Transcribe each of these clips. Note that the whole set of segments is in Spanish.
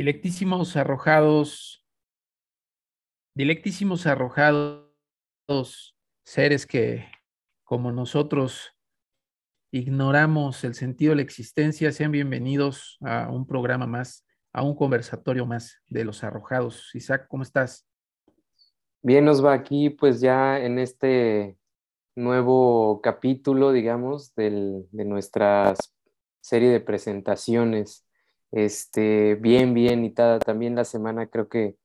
Dilectísimos arrojados, dilectísimos arrojados, seres que, como nosotros, ignoramos el sentido de la existencia, sean bienvenidos a un programa más, a un conversatorio más de los arrojados. Isaac, ¿cómo estás? Bien, nos va aquí, pues ya en este nuevo capítulo, digamos, de nuestra serie de presentaciones este, bien, bien, y también la semana creo que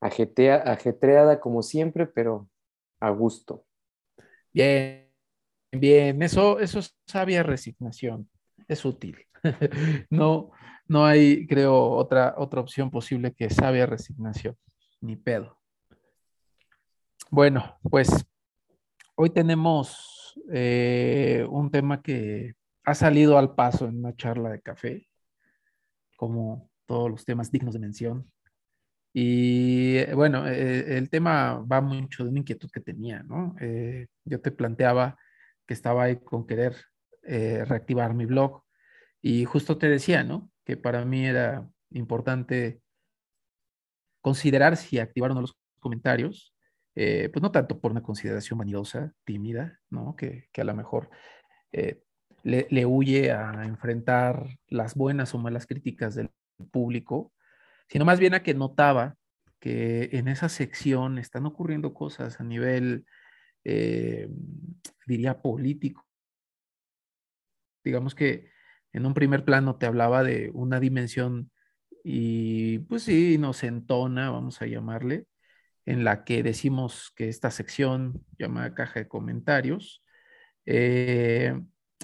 ajetreada como siempre, pero a gusto. Bien, bien, eso, eso es sabia resignación, es útil. no, no hay, creo, otra, otra opción posible que sabia resignación, ni pedo. Bueno, pues hoy tenemos eh, un tema que ha salido al paso en una charla de café como todos los temas dignos de mención. Y eh, bueno, eh, el tema va mucho de una inquietud que tenía, ¿no? Eh, yo te planteaba que estaba ahí con querer reactivar mi blog y justo te decía, ¿no? Que para mí era importante considerar si activar o no los comentarios, pues no tanto por una consideración vanidosa, tímida, ¿no? Que, que a lo mejor le, huye a enfrentar las buenas o malas críticas del público, sino más bien a que notaba que en esa sección están ocurriendo cosas a nivel, eh, diría, político. Digamos que en un primer plano te hablaba de una dimensión y pues sí, nos entona, vamos a llamarle, en la que decimos que esta sección llamada caja de comentarios eh,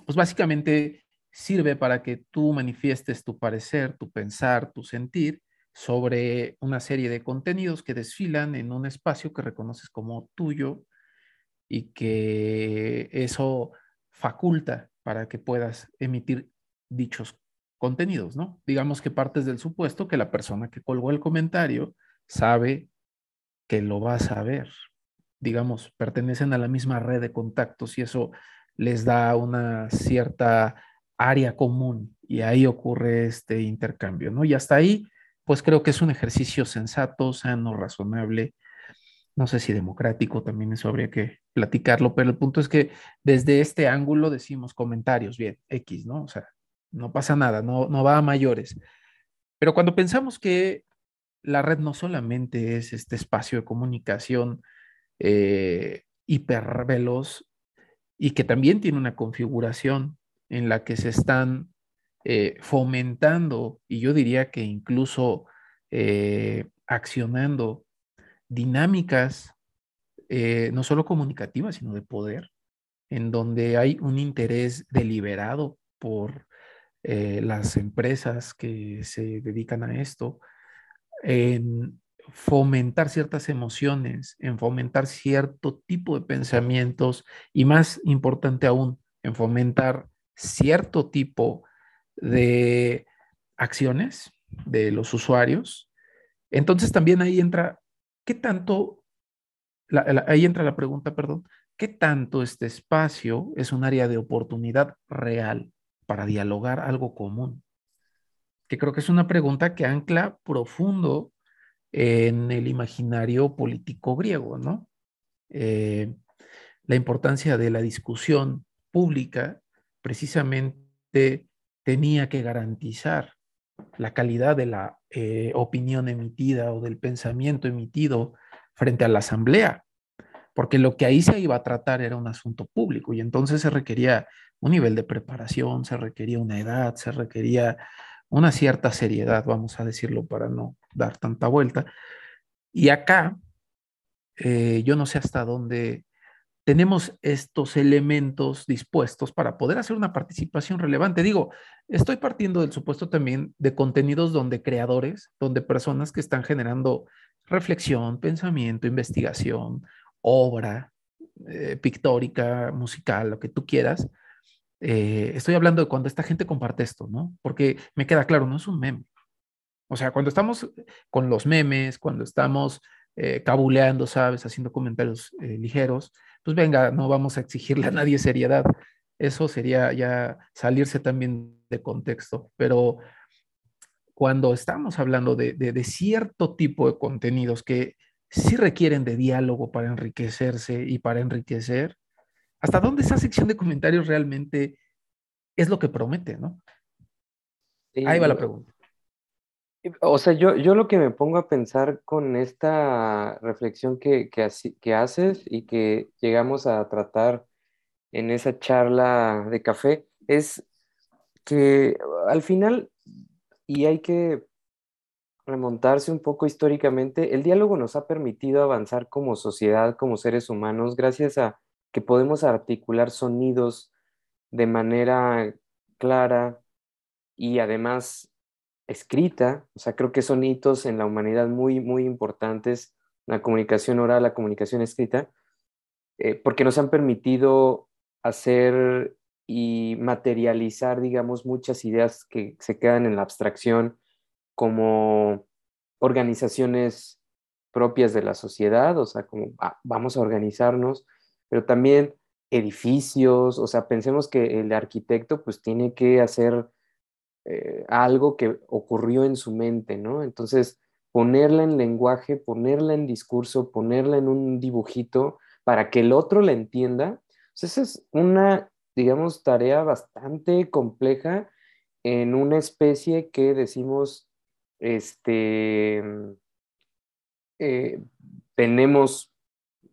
pues básicamente sirve para que tú manifiestes tu parecer, tu pensar, tu sentir sobre una serie de contenidos que desfilan en un espacio que reconoces como tuyo y que eso faculta para que puedas emitir dichos contenidos, ¿no? Digamos que partes del supuesto que la persona que colgó el comentario sabe que lo va a saber. Digamos, pertenecen a la misma red de contactos y eso les da una cierta área común y ahí ocurre este intercambio, ¿no? Y hasta ahí, pues creo que es un ejercicio sensato, sano, razonable, no sé si democrático, también eso habría que platicarlo, pero el punto es que desde este ángulo decimos comentarios, bien, X, ¿no? O sea, no pasa nada, no, no va a mayores. Pero cuando pensamos que la red no solamente es este espacio de comunicación eh, hiperveloz, y que también tiene una configuración en la que se están eh, fomentando y yo diría que incluso eh, accionando dinámicas eh, no solo comunicativas, sino de poder, en donde hay un interés deliberado por las empresas que se dedican a esto, fomentar ciertas emociones, en fomentar cierto tipo de pensamientos y más importante aún, en fomentar cierto tipo de acciones de los usuarios. Entonces también ahí entra, ¿qué tanto, ahí entra la pregunta, perdón, ¿qué tanto este espacio es un área de oportunidad real para dialogar algo común? Que creo que es una pregunta que ancla profundo en el imaginario político griego, ¿no? Eh, la importancia de la discusión pública precisamente tenía que garantizar la calidad de la eh, opinión emitida o del pensamiento emitido frente a la asamblea, porque lo que ahí se iba a tratar era un asunto público y entonces se requería un nivel de preparación, se requería una edad, se requería una cierta seriedad, vamos a decirlo para no dar tanta vuelta. Y acá, eh, yo no sé hasta dónde tenemos estos elementos dispuestos para poder hacer una participación relevante. Digo, estoy partiendo del supuesto también de contenidos donde creadores, donde personas que están generando reflexión, pensamiento, investigación, obra eh, pictórica, musical, lo que tú quieras, eh, estoy hablando de cuando esta gente comparte esto, ¿no? Porque me queda claro, no es un meme. O sea, cuando estamos con los memes, cuando estamos eh, cabuleando, ¿sabes? Haciendo comentarios eh, ligeros, pues venga, no vamos a exigirle a nadie seriedad. Eso sería ya salirse también de contexto. Pero cuando estamos hablando de, de, cierto tipo de contenidos que sí requieren de diálogo para enriquecerse y para enriquecer, ¿hasta dónde esa sección de comentarios realmente es lo que promete, no? Ahí va la pregunta. O sea, yo, yo lo que me pongo a pensar con esta reflexión que, que, que haces y que llegamos a tratar en esa charla de café es que al final y hay que remontarse un poco históricamente, el diálogo nos ha permitido avanzar como sociedad, como seres humanos, gracias a que podemos articular sonidos de manera clara y además escrita. O sea, creo que son hitos en la humanidad muy, muy importantes, la comunicación oral, la comunicación escrita, eh, porque nos han permitido hacer y materializar, digamos, muchas ideas que se quedan en la abstracción como organizaciones propias de la sociedad, o sea, como ah, vamos a organizarnos, pero también edificios, o sea, pensemos que el arquitecto pues tiene que hacer eh, algo que ocurrió en su mente, ¿no? Entonces, ponerla en lenguaje, ponerla en discurso, ponerla en un dibujito para que el otro la entienda, pues esa es una digamos, tarea bastante compleja en una especie que decimos, este, eh, tenemos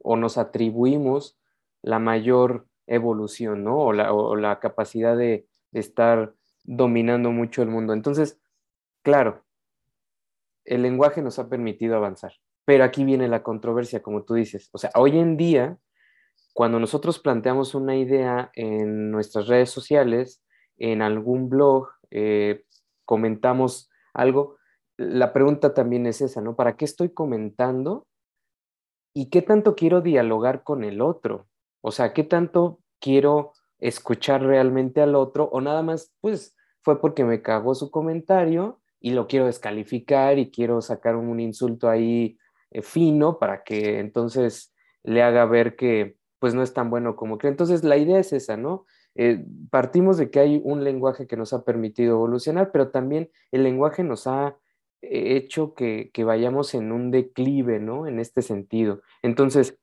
o nos atribuimos la mayor evolución, ¿no? O la, capacidad de, estar dominando mucho el mundo. Entonces, claro, el lenguaje nos ha permitido avanzar, pero aquí viene la controversia, como tú dices. O sea, hoy en día cuando nosotros planteamos una idea en nuestras redes sociales, en algún blog, eh, comentamos algo, la pregunta también es esa, ¿no? ¿Para qué estoy comentando? ¿Y qué tanto quiero dialogar con el otro? O sea, ¿qué tanto quiero escuchar realmente al otro? O nada más, pues, fue porque me cagó su comentario y lo quiero descalificar y quiero sacar un insulto ahí eh, fino para que entonces le haga ver que, pues no es tan bueno como cree. Entonces, la idea es esa, ¿no? Eh, partimos de que hay un lenguaje que nos ha permitido evolucionar, pero también el lenguaje nos ha eh, hecho que, vayamos en un declive, ¿no? En este sentido. Entonces,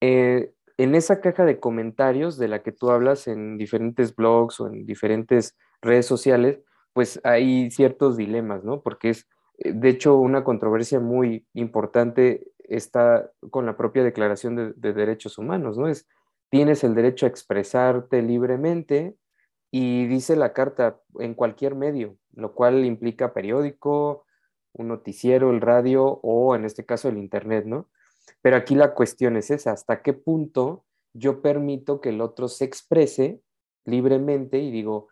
eh, en esa caja de comentarios de la que tú hablas en diferentes blogs o en diferentes redes sociales, pues hay ciertos dilemas, ¿no? Porque es, de hecho, una controversia muy importante está con la propia Declaración de, Derechos Humanos, ¿no? Es, tienes el derecho a expresarte libremente y dice la carta en cualquier medio, lo cual implica periódico, un noticiero, el radio o en este caso el Internet, ¿no? Pero aquí la cuestión es esa, ¿hasta qué punto yo permito que el otro se exprese libremente y digo,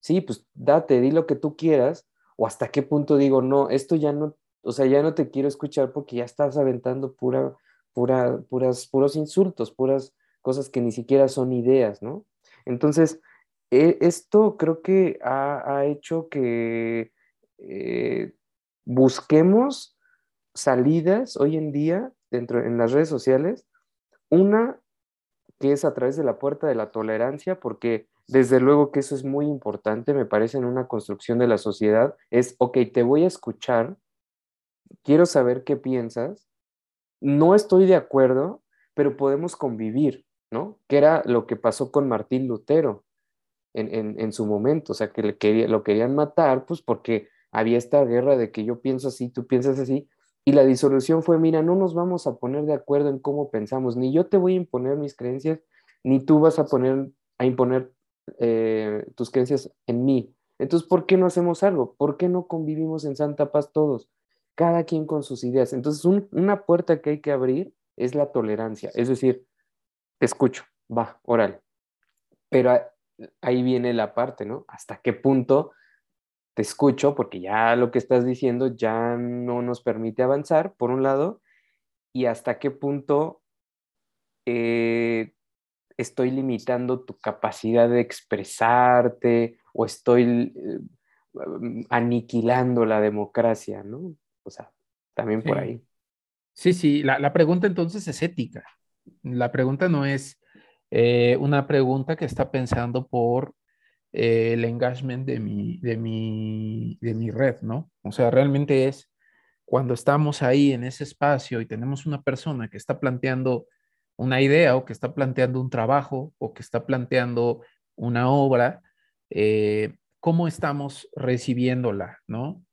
sí, pues date, di lo que tú quieras, o hasta qué punto digo, no, esto ya no o sea, ya no te quiero escuchar porque ya estás aventando pura, pura, puras, puros insultos, puras cosas que ni siquiera son ideas, ¿no? Entonces, e, esto creo que ha, hecho que eh, busquemos salidas hoy en día dentro en las redes sociales. Una que es a través de la puerta de la tolerancia, porque desde luego que eso es muy importante, me parece, en una construcción de la sociedad, es, ok, te voy a escuchar, quiero saber qué piensas, no estoy de acuerdo, pero podemos convivir, ¿no? Que era lo que pasó con Martín Lutero en, su momento, o sea, que le lo querían matar, pues porque había esta guerra de que yo pienso así, tú piensas así, y la disolución fue, mira, no nos vamos a poner de acuerdo en cómo pensamos, ni yo te voy a imponer mis creencias, ni tú vas a poner, a imponer eh, tus creencias en mí. Entonces, ¿por qué no hacemos algo? ¿Por qué no convivimos en santa paz todos? cada quien con sus ideas. Entonces, una puerta que hay que abrir es la tolerancia, es decir, te escucho, va, órale. Pero ahí viene la parte, ¿no? ¿Hasta qué punto te escucho? Porque ya lo que estás diciendo ya no nos permite avanzar, por un lado, y hasta qué punto eh, estoy limitando tu capacidad de expresarte o estoy eh, aniquilando la democracia, ¿no? O sea, también por ahí. Sí, sí, la, pregunta entonces es ética. La pregunta no es eh, una pregunta que está pensando por eh, el engagement de mi, de, mi, de mi red, ¿no? O sea, realmente es cuando estamos ahí en ese espacio y tenemos una persona que está planteando una idea o que está planteando un trabajo o que está planteando una obra, eh, ¿cómo estamos recibiéndola, no?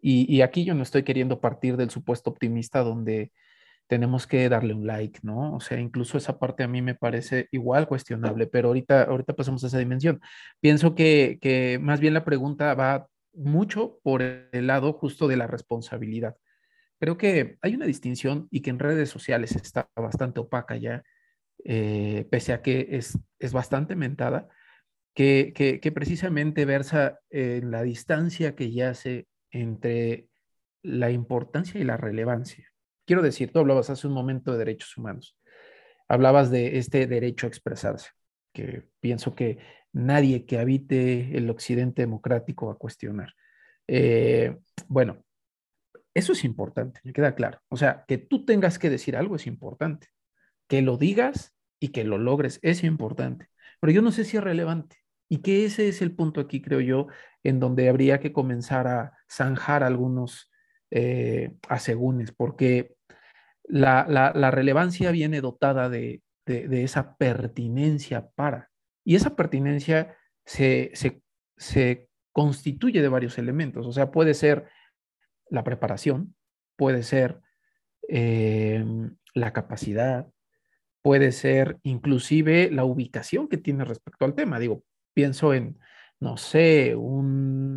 Y, y, aquí yo no estoy queriendo partir del supuesto optimista donde tenemos que darle un like, ¿no? O sea, incluso esa parte a mí me parece igual cuestionable, pero ahorita, ahorita pasamos a esa dimensión. Pienso que, que más bien la pregunta va mucho por el lado justo de la responsabilidad. Creo que hay una distinción y que en redes sociales está bastante opaca ya, eh, pese a que es, es bastante mentada, que, que, que precisamente versa en la distancia que yace entre la importancia y la relevancia. Quiero decir, tú hablabas hace un momento de derechos humanos, hablabas de este derecho a expresarse, que pienso que nadie que habite el occidente democrático va a cuestionar. Eh, bueno, eso es importante, me queda claro. O sea, que tú tengas que decir algo es importante. Que lo digas y que lo logres es importante. Pero yo no sé si es relevante. Y que ese es el punto aquí, creo yo, en donde habría que comenzar a zanjar algunos eh, porque la, la, relevancia viene dotada de, de, esa pertinencia para. Y esa pertinencia se, se, se constituye de varios elementos. O sea, puede ser la preparación, puede ser eh, la capacidad, puede ser inclusive la ubicación que tiene respecto al tema. Digo, pienso en, no sé, un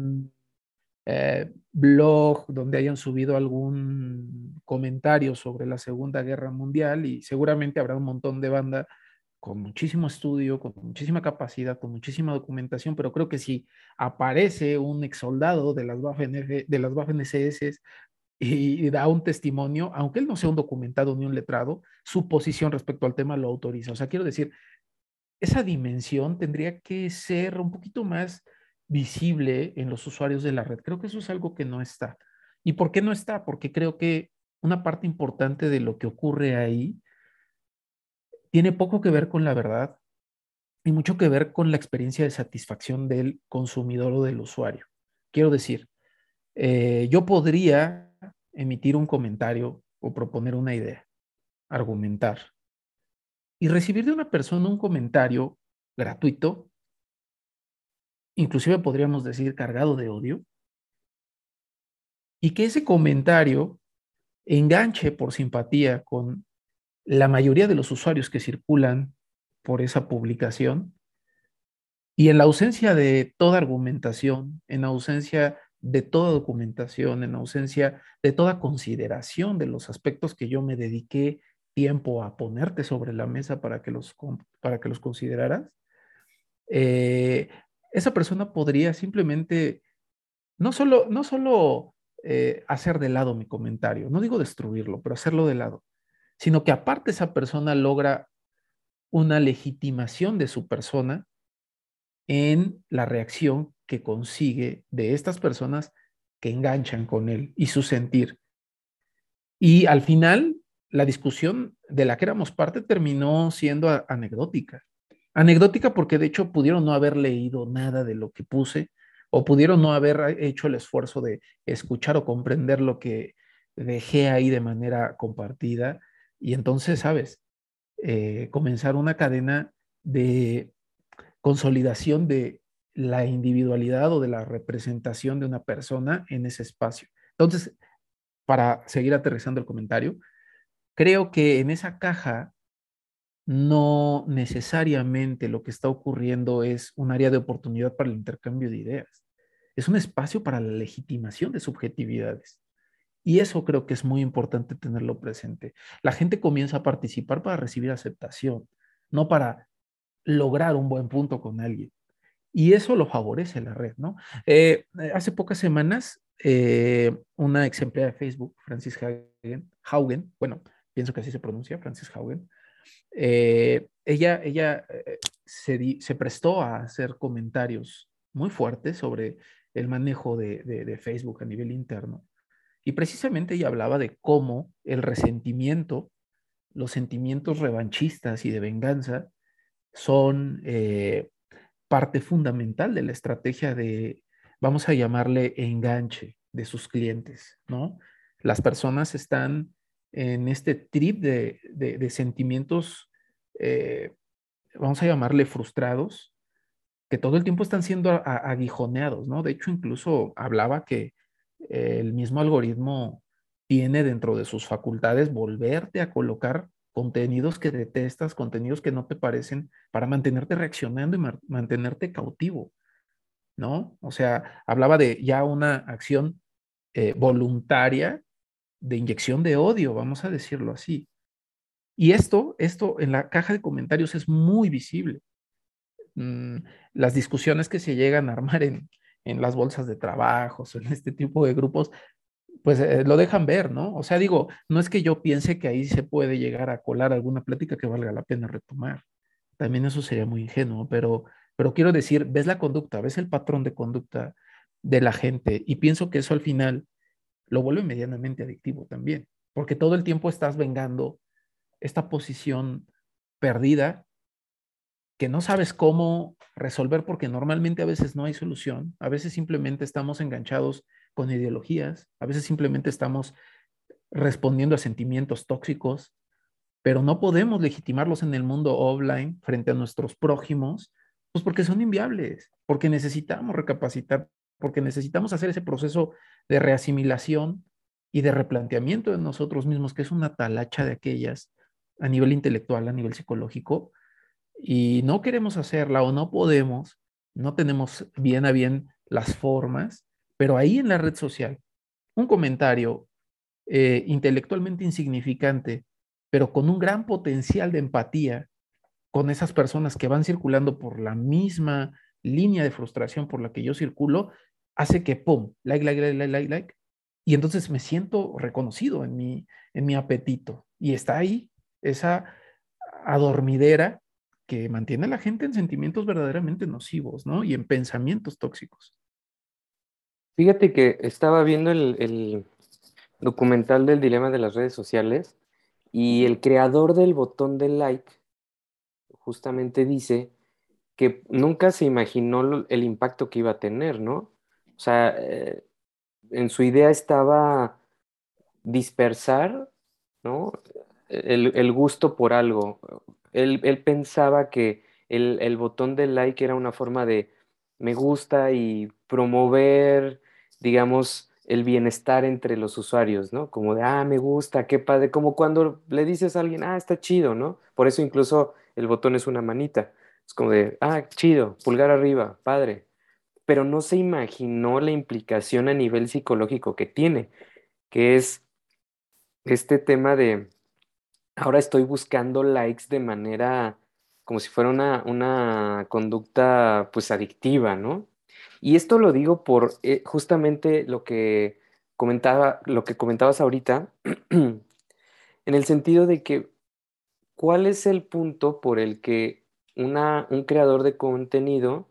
eh, blog donde hayan subido algún comentario sobre la Segunda Guerra Mundial y seguramente habrá un montón de banda con muchísimo estudio, con muchísima capacidad, con muchísima documentación, pero creo que si aparece un ex soldado de las Waffen, de las y, da un testimonio, aunque él no sea un documentado ni un letrado, su posición respecto al tema lo autoriza. O sea, quiero decir, esa dimensión tendría que ser un poquito más visible en los usuarios de la red. Creo que eso es algo que no está. ¿Y por qué no está? Porque creo que una parte importante de lo que ocurre ahí tiene poco que ver con la verdad y mucho que ver con la experiencia de satisfacción del consumidor o del usuario. Quiero decir, eh, yo podría emitir un comentario o proponer una idea, argumentar, y recibir de una persona un comentario gratuito, inclusive podríamos decir cargado de odio, y que ese comentario enganche por simpatía con la mayoría de los usuarios que circulan por esa publicación y en la ausencia de toda argumentación, en ausencia de toda documentación, en ausencia de toda consideración de los aspectos que yo me dediqué tiempo a ponerte sobre la mesa para que los, para que los consideraras, eh, esa persona podría simplemente no solo, no solo eh, hacer de lado mi comentario, no digo destruirlo, pero hacerlo de lado sino que aparte esa persona logra una legitimación de su persona en la reacción que consigue de estas personas que enganchan con él y su sentir. Y al final, la discusión de la que éramos parte terminó siendo anecdótica. Anecdótica porque de hecho pudieron no haber leído nada de lo que puse o pudieron no haber hecho el esfuerzo de escuchar o comprender lo que dejé ahí de manera compartida y entonces, ¿sabes? Eh, comenzar una cadena de consolidación de la individualidad o de la representación de una persona en ese espacio. Entonces, para seguir aterrizando el comentario, creo que en esa caja no necesariamente lo que está ocurriendo es un área de oportunidad para el intercambio de ideas. Es un espacio para la legitimación de subjetividades. Y eso creo que es muy importante tenerlo presente. La gente comienza a participar para recibir aceptación, no para lograr un buen punto con alguien. Y eso lo favorece la red, ¿no? Eh, hace pocas semanas, eh, una ex empleada de Facebook, Francis Haugen, bueno, pienso que así se pronuncia, Francis Haugen, eh, ella, ella se, se, prestó a hacer comentarios muy fuertes sobre el manejo de, de Facebook a nivel interno. Y precisamente ella hablaba de cómo el resentimiento, los sentimientos revanchistas y de venganza son eh, parte fundamental de la estrategia de, vamos a llamarle enganche de sus clientes, ¿no? Las personas están en este trip de, sentimientos, eh, vamos a llamarle frustrados, que todo el tiempo están siendo aguijoneados, ¿no? De hecho, incluso hablaba que el mismo algoritmo tiene dentro de sus facultades volverte a colocar contenidos que detestas, contenidos que no te parecen, para mantenerte reaccionando y mantenerte cautivo, ¿no? O sea, hablaba de ya una acción eh, voluntaria de inyección de odio, vamos a decirlo así. Y esto, esto en la caja de comentarios es muy visible. Mm, las discusiones que se llegan a armar en, en las bolsas de trabajo, o en este tipo de grupos, pues eh, lo dejan ver, ¿no? O sea, digo, no es que yo piense que ahí se puede llegar a colar alguna plática que valga la pena retomar. También eso sería muy ingenuo, pero, pero quiero decir, ves la conducta, ves el patrón de conducta de la gente y pienso que eso al final lo vuelve medianamente adictivo también, porque todo el tiempo estás vengando esta posición perdida que no sabes cómo resolver porque normalmente a veces no hay solución, a veces simplemente estamos enganchados con ideologías, a veces simplemente estamos respondiendo a sentimientos tóxicos, pero no podemos legitimarlos en el mundo offline frente a nuestros prójimos, pues porque son inviables, porque necesitamos recapacitar, porque necesitamos hacer ese proceso de reasimilación y de replanteamiento de nosotros mismos, que es una talacha de aquellas a nivel intelectual, a nivel psicológico, y no queremos hacerla o no podemos, no tenemos bien a bien las formas, pero ahí en la red social, un comentario eh, intelectualmente insignificante, pero con un gran potencial de empatía con esas personas que van circulando por la misma línea de frustración por la que yo circulo, hace que, ¡pum!, like, like, like, like, like, Y entonces me siento reconocido en mi, en mi apetito. Y está ahí esa adormidera que mantiene a la gente en sentimientos verdaderamente nocivos, ¿no? Y en pensamientos tóxicos. Fíjate que estaba viendo el, documental del dilema de las redes sociales y el creador del botón de like justamente dice que nunca se imaginó el impacto que iba a tener, ¿no? O sea, eh, en su idea estaba dispersar, ¿no? El, gusto por algo. Él, pensaba que el, el, botón de like era una forma de me gusta y promover digamos, el bienestar entre los usuarios, ¿no? Como de, ah, me gusta, qué padre, como cuando le dices a alguien, ah, está chido, ¿no? Por eso incluso el botón es una manita. Es como de, ah, chido, pulgar arriba, padre. Pero no se imaginó la implicación a nivel psicológico que tiene, que es este tema de, ahora estoy buscando likes de manera como si fuera una, una conducta pues adictiva, ¿no? Y esto lo digo por eh, justamente lo que comentaba, lo que comentabas ahorita, en el sentido de que cuál es el punto por el que una, un creador de contenido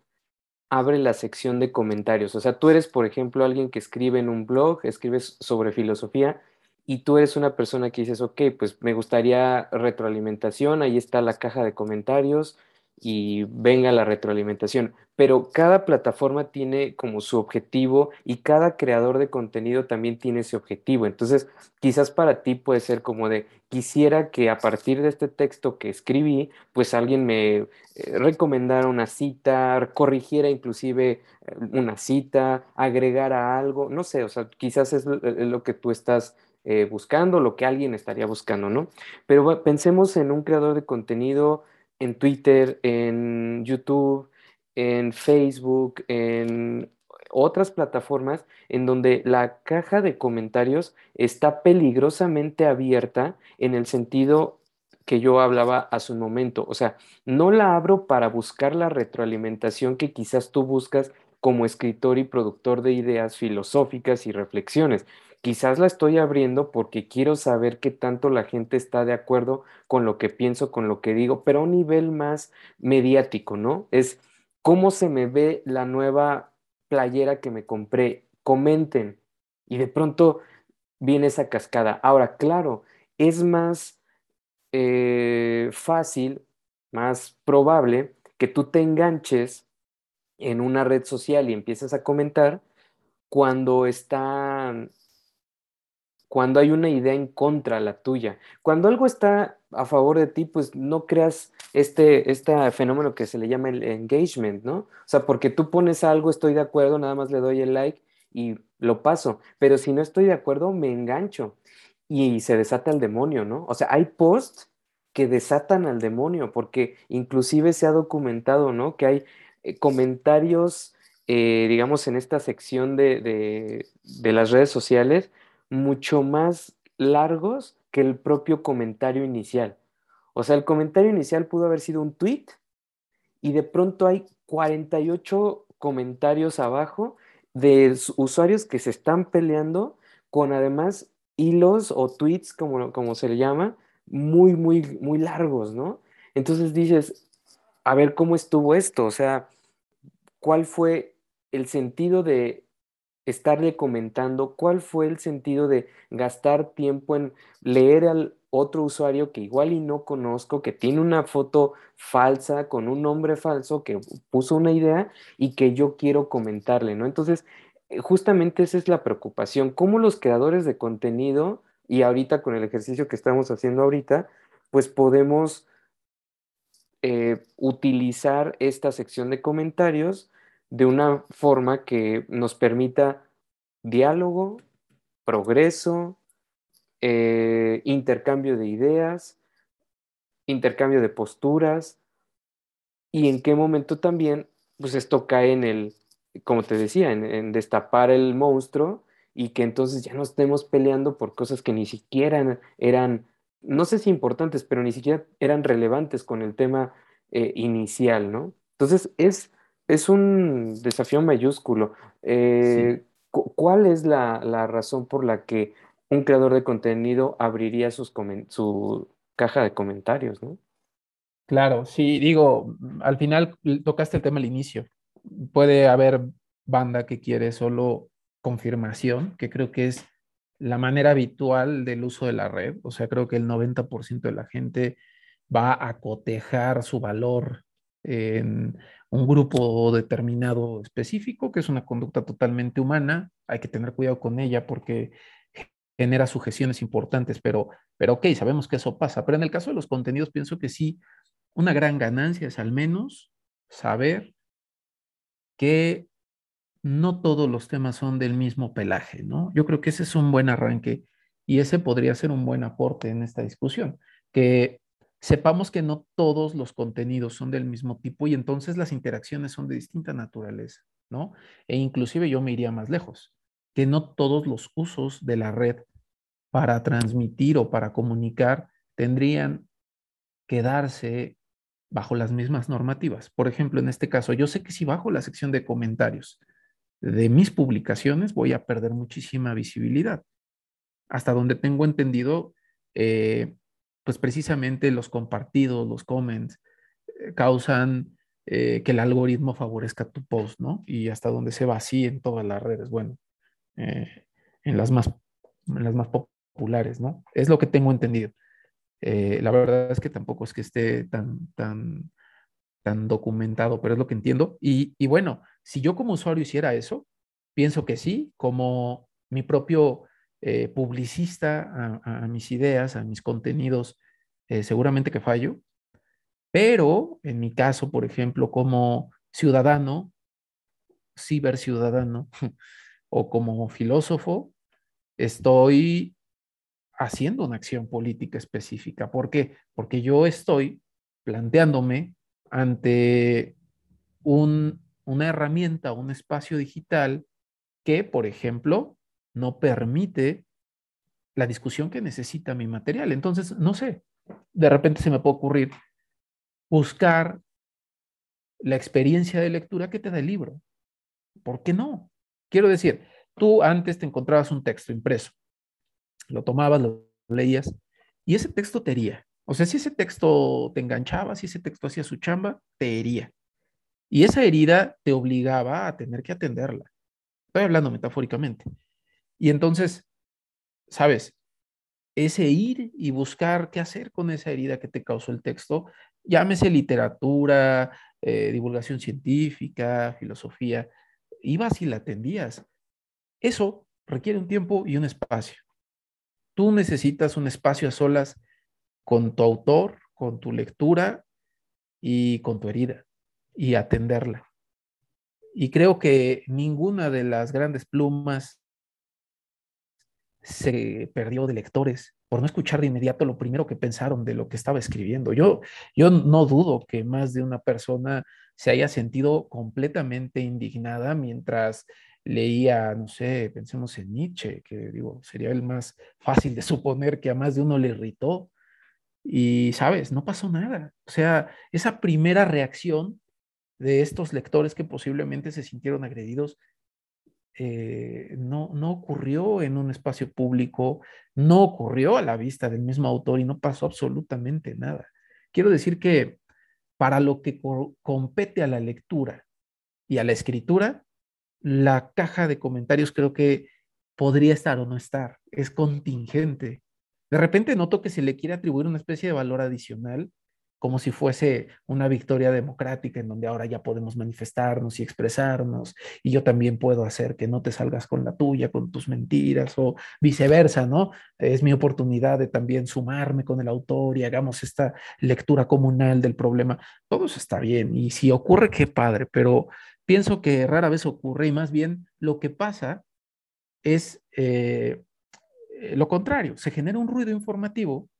abre la sección de comentarios. O sea, tú eres, por ejemplo, alguien que escribe en un blog, escribes sobre filosofía y tú eres una persona que dices, ok, pues me gustaría retroalimentación, ahí está la caja de comentarios, y venga la retroalimentación. Pero cada plataforma tiene como su objetivo y cada creador de contenido también tiene ese objetivo. Entonces, quizás para ti puede ser como de, quisiera que a partir de este texto que escribí, pues alguien me eh, recomendara una cita, corrigiera inclusive eh, una cita, agregara algo, no sé, o sea, quizás es lo, que tú estás eh, buscando, lo que alguien estaría buscando, ¿no? Pero pensemos en un creador de contenido en Twitter, en YouTube, en Facebook, en otras plataformas en donde la caja de comentarios está peligrosamente abierta en el sentido que yo hablaba hace un momento. O sea, no la abro para buscar la retroalimentación que quizás tú buscas como escritor y productor de ideas filosóficas y reflexiones, Quizás la estoy abriendo porque quiero saber qué tanto la gente está de acuerdo con lo que pienso, con lo que digo, pero a un nivel más mediático, ¿no? Es cómo se me ve la nueva playera que me compré. Comenten. Y de pronto viene esa cascada. Ahora, claro, es más eh, fácil, más probable que tú te enganches en una red social y empiezas a comentar cuando está cuando hay una idea en contra la tuya. Cuando algo está a favor de ti, pues no creas este, este fenómeno que se le llama el engagement, ¿no? O sea, porque tú pones algo, estoy de acuerdo, nada más le doy el like y lo paso. Pero si no estoy de acuerdo, me engancho y se desata el demonio, ¿no? O sea, hay posts que desatan al demonio, porque inclusive se ha documentado, ¿no? Que hay eh, comentarios, eh, digamos, en esta sección de, de las redes sociales, mucho más largos que el propio comentario inicial. O sea, el comentario inicial pudo haber sido un tweet y de pronto hay 48 comentarios abajo de usuarios que se están peleando con además hilos o tweets, como, como se le llama, muy, muy, muy largos, ¿no? Entonces dices, a ver cómo estuvo esto, o sea, ¿cuál fue el sentido de estarle comentando? ¿Cuál fue el sentido de gastar tiempo en leer al otro usuario que igual y no conozco, que tiene una foto falsa con un nombre falso, que puso una idea y que yo quiero comentarle, ¿no? Entonces, eh, justamente esa es la preocupación, cómo los creadores de contenido, y ahorita con el ejercicio que estamos haciendo ahorita, pues podemos eh, utilizar esta sección de comentarios de una forma que nos permita diálogo, progreso, eh, intercambio de ideas, intercambio de posturas, y en qué momento también, pues esto cae en el como te decía, en, destapar el monstruo y que entonces ya no estemos peleando por cosas que ni siquiera eran, no sé si importantes, pero ni siquiera eran relevantes con el tema eh, inicial, ¿no? Entonces es, es un desafío mayúsculo. Eh, ¿Cuál es la, razón por la que un creador de contenido abriría sus su caja de comentarios, ¿no? Claro, sí, digo, al final tocaste el tema al inicio puede haber banda que quiere solo confirmación, que creo que es la manera habitual del uso de la red. O sea, creo que el 90% de la gente va a cotejar su valor en un grupo determinado específico, que es una conducta totalmente humana. Hay que tener cuidado con ella porque genera sujeciones importantes, pero, pero ok, sabemos que eso pasa. Pero en el caso de los contenidos, pienso que sí, una gran ganancia es al menos saber que no todos los temas son del mismo pelaje, ¿no? Yo creo que ese es un buen arranque y ese podría ser un buen aporte en esta discusión, que sepamos que no todos los contenidos son del mismo tipo y entonces las interacciones son de distinta naturaleza, ¿no? E inclusive yo me iría más lejos, que no todos los usos de la red para transmitir o para comunicar tendrían que darse bajo las mismas normativas. Por ejemplo, en este caso, yo sé que si bajo la sección de comentarios de mis publicaciones voy a perder muchísima visibilidad. Hasta donde tengo entendido, eh, pues precisamente los compartidos, los comments, eh, causan eh, que el algoritmo favorezca tu post, ¿no? Y hasta donde se vacíe en todas las redes, bueno, en, las más, en las más populares, ¿no? Es lo que tengo entendido. Eh, la verdad es que tampoco es que esté tan, tan, tan documentado, pero es lo que entiendo. Y, bueno, si yo como usuario hiciera eso, pienso que sí, como mi propio eh, publicista a, mis ideas, a mis contenidos, eh, seguramente que fallo, pero en mi caso, por ejemplo, como ciudadano, ciberciudadano o como filósofo, estoy haciendo una acción política específica. ¿Por qué? Porque yo estoy planteándome ante un, una herramienta, un espacio digital que, por ejemplo, no permite la discusión que necesita mi material. Entonces, no sé, de repente se me puede ocurrir buscar la experiencia de lectura que te da el libro. ¿Por qué no? Quiero decir, tú antes te encontrabas un texto impreso lo tomabas, lo leías, y ese texto te hería. O sea, si ese texto te enganchaba, si ese texto hacía su chamba, te hería. Y esa herida te obligaba a tener que atenderla. Estoy hablando metafóricamente. Y entonces, ¿sabes? Ese ir y buscar qué hacer con esa herida que te causó el texto, llámese literatura, eh, divulgación científica, filosofía, ibas y la atendías. Eso requiere un tiempo y un espacio. Tú necesitas un espacio a solas con tu autor, con tu lectura y con tu herida y atenderla. Y creo que ninguna de las grandes plumas se perdió de lectores por no escuchar de inmediato lo primero que pensaron de lo que estaba escribiendo. Yo, yo no dudo que más de una persona se haya sentido completamente indignada mientras leía, no sé, pensemos en Nietzsche, que digo, sería el más fácil de suponer que a más de uno le irritó. Y, sabes, no pasó nada. O sea, esa primera reacción de estos lectores que posiblemente se sintieron agredidos eh, no, no ocurrió en un espacio público, no ocurrió a la vista del mismo autor y no pasó absolutamente nada. Quiero decir que para lo que compete a la lectura y a la escritura, la caja de comentarios creo que podría estar o no estar, es contingente. De repente noto que se le quiere atribuir una especie de valor adicional como si fuese una victoria democrática en donde ahora ya podemos manifestarnos y expresarnos y yo también puedo hacer que no te salgas con la tuya, con tus mentiras o viceversa, ¿no? Es mi oportunidad de también sumarme con el autor y hagamos esta lectura comunal del problema. Todo eso está bien y si ocurre, qué padre, pero pienso que rara vez ocurre y más bien lo que pasa es eh, eh, lo contrario, se genera un ruido informativo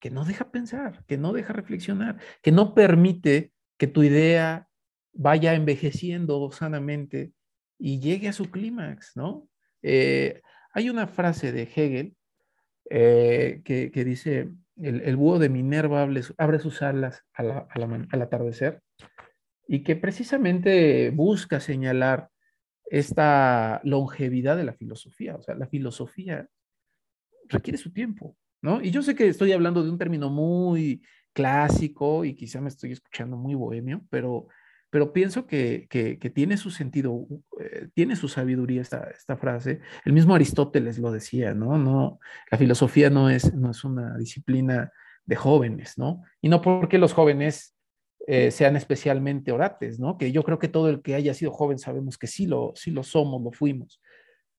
que no deja pensar, que no deja reflexionar, que no permite que tu idea vaya envejeciendo sanamente y llegue a su clímax, ¿no? Eh, hay una frase de Hegel eh, que, dice, el, búho de Minerva abre, sus alas al atardecer y que precisamente busca señalar esta longevidad de la filosofía. O sea, la filosofía requiere su tiempo, ¿no? Y yo sé que estoy hablando de un término muy clásico y quizá me estoy escuchando muy bohemio, pero, pero pienso que, tiene su sentido, eh, tiene su sabiduría esta, esta frase. El mismo Aristóteles lo decía, ¿no? no la filosofía no es, no es una disciplina de jóvenes, ¿no? Y no porque los jóvenes eh, sean especialmente orates, ¿no? Que yo creo que todo el que haya sido joven sabemos que sí lo, sí lo somos, lo fuimos,